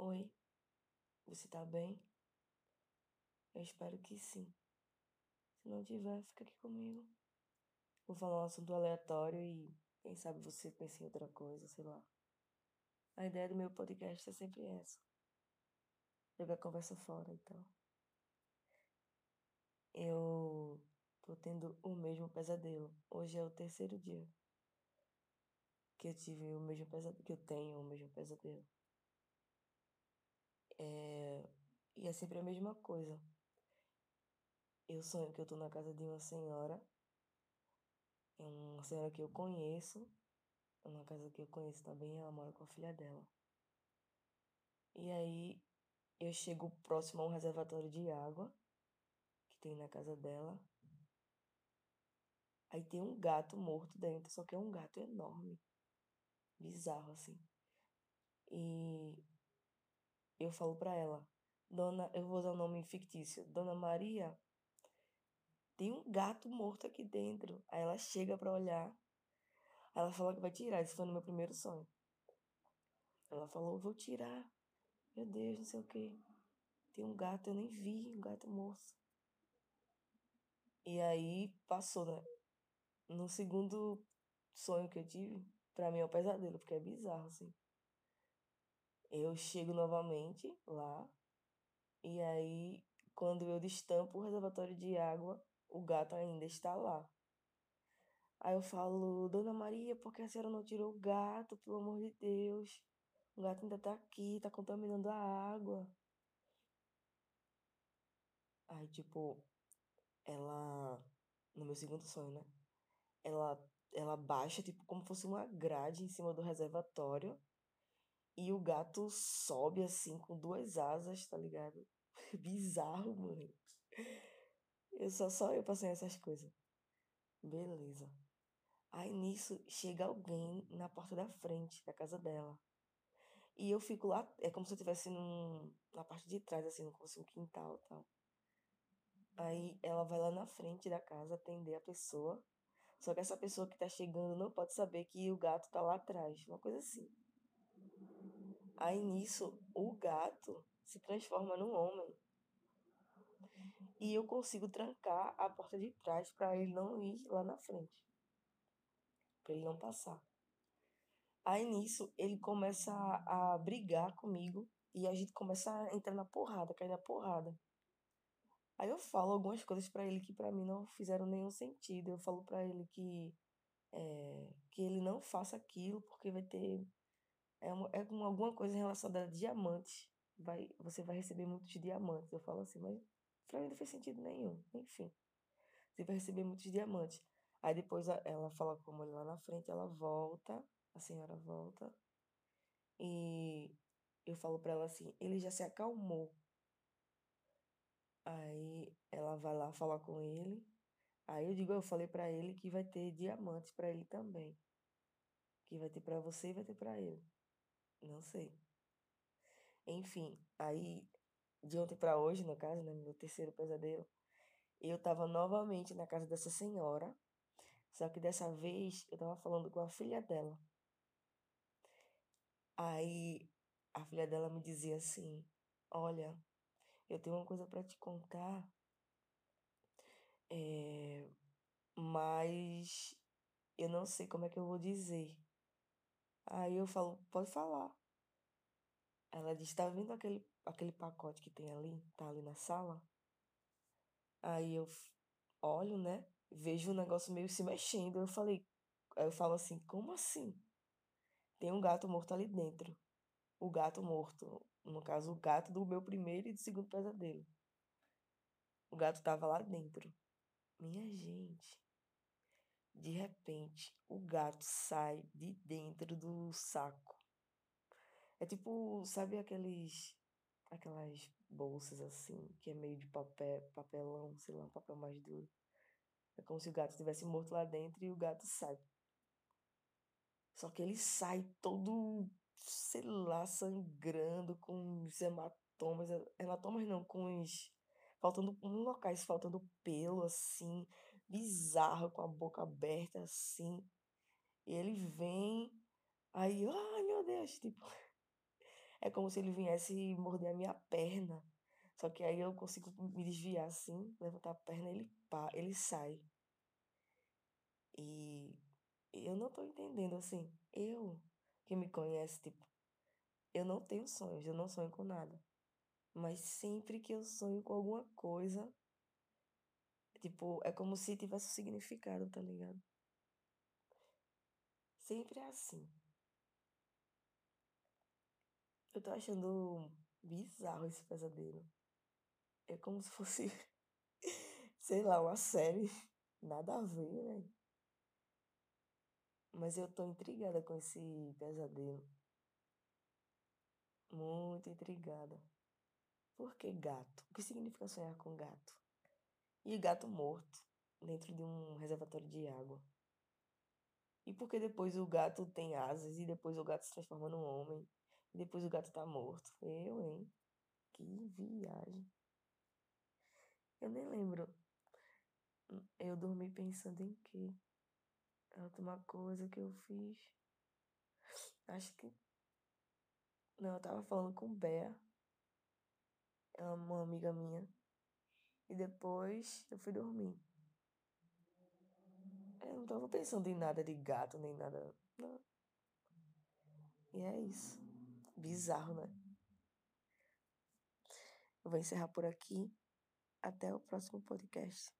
Oi, você tá bem? Eu espero que sim. Se não tiver, fica aqui comigo. Vou falar um assunto aleatório e quem sabe você pensa em outra coisa, sei lá. A ideia do meu podcast é sempre essa. Jogar a conversa fora e tal. Eu tô tendo o mesmo pesadelo. Hoje é o terceiro dia que eu tive o mesmo pesadelo, que eu tenho o mesmo pesadelo. É... E é sempre a mesma coisa. Eu sonho que eu tô na casa de uma senhora, é uma senhora que eu conheço, é uma casa que eu conheço também, ela mora com a filha dela. E aí eu chego próximo a um reservatório de água que tem na casa dela. Aí tem um gato morto dentro, só que é um gato enorme. Bizarro assim. E eu falo pra ela, Dona, eu vou usar um nome fictício, Dona Maria, tem um gato morto aqui dentro. Aí ela chega pra olhar. Ela fala que vai tirar. Isso foi no meu primeiro sonho. Ela falou, vou tirar. Meu Deus, não sei o que. Tem um gato, eu nem vi, um gato morto. E aí passou, né? No segundo sonho que eu tive, pra mim é um pesadelo, porque é bizarro, assim. Eu chego novamente lá, e aí, quando eu destampo o reservatório de água, o gato ainda está lá. Aí eu falo, Dona Maria, por que a senhora não tirou o gato, pelo amor de Deus? O gato ainda tá aqui, tá contaminando a água. Aí, tipo, ela. No meu segundo sonho, né? Ela, ela baixa, tipo, como fosse uma grade em cima do reservatório. E o gato sobe assim, com duas asas, tá ligado? Bizarro, mano. Eu só, só eu passei essas coisas. Beleza. Aí nisso chega alguém na porta da frente da casa dela. E eu fico lá, é como se eu estivesse na parte de trás, assim, como se um quintal e tal. Aí ela vai lá na frente da casa atender a pessoa. Só que essa pessoa que tá chegando não pode saber que o gato tá lá atrás. Uma coisa assim. Aí nisso, o gato se transforma num homem. E eu consigo trancar a porta de trás para ele não ir lá na frente. Para ele não passar. Aí nisso, ele começa a, brigar comigo e a gente começa a entrar na porrada, cair na porrada. Aí eu falo algumas coisas para ele que para mim não fizeram nenhum sentido. Eu falo para ele que é, que ele não faça aquilo porque vai ter é, uma, é alguma coisa relacionada a diamantes. Vai, você vai receber muitos diamantes. Eu falo assim, mas Pra mim não fez sentido nenhum. Enfim. Você vai receber muitos diamantes. Aí depois ela fala com a mulher lá na frente, ela volta, a senhora volta. E eu falo pra ela assim, ele já se acalmou. Aí ela vai lá falar com ele. Aí eu digo, eu falei para ele que vai ter diamantes para ele também. Que vai ter para você e vai ter para ele. Não sei. Enfim, aí de ontem para hoje, no caso, né, meu terceiro pesadelo, eu tava novamente na casa dessa senhora, só que dessa vez eu tava falando com a filha dela. Aí a filha dela me dizia assim: Olha, eu tenho uma coisa para te contar, é, mas eu não sei como é que eu vou dizer. Aí eu falo: Pode falar. Ela disse: Tá vendo aquele aquele pacote que tem ali, tá ali na sala. Aí eu olho, né? Vejo o negócio meio se mexendo. Eu falei, eu falo assim, como assim? Tem um gato morto ali dentro. O gato morto, no caso, o gato do meu primeiro e do segundo pesadelo. O gato tava lá dentro. Minha gente. De repente, o gato sai de dentro do saco. É tipo, sabe aqueles aquelas bolsas assim, que é meio de papel, papelão, sei lá, um papel mais duro. É como se o gato estivesse morto lá dentro e o gato sai. Só que ele sai todo, sei lá, sangrando, com os hematomas. Hematomas não, com os. Faltando. Locais faltando pelo, assim, bizarro, com a boca aberta, assim. E ele vem. Aí, ai meu Deus, tipo. É como se ele viesse morder a minha perna. Só que aí eu consigo me desviar assim, levantar a perna, ele pá, ele sai. E eu não tô entendendo assim. Eu, que me conhece, tipo, eu não tenho sonhos, eu não sonho com nada. Mas sempre que eu sonho com alguma coisa, tipo, é como se tivesse significado, tá ligado? Sempre é assim. Eu tô achando bizarro esse pesadelo. É como se fosse, sei lá, uma série. Nada a ver, né? Mas eu tô intrigada com esse pesadelo. Muito intrigada. Por que gato? O que significa sonhar com gato? E gato morto dentro de um reservatório de água. E por que depois o gato tem asas e depois o gato se transforma num homem e depois o gato tá morto? Eu, hein? Que viagem. Eu nem lembro. Eu dormi pensando em quê? A última coisa que eu fiz. Acho que. Não, eu tava falando com Bea. É uma amiga minha. E depois eu fui dormir. Eu não tava pensando em nada de gato, nem nada. Não. E é isso. Bizarro, né? Eu vou encerrar por aqui. Até o próximo podcast.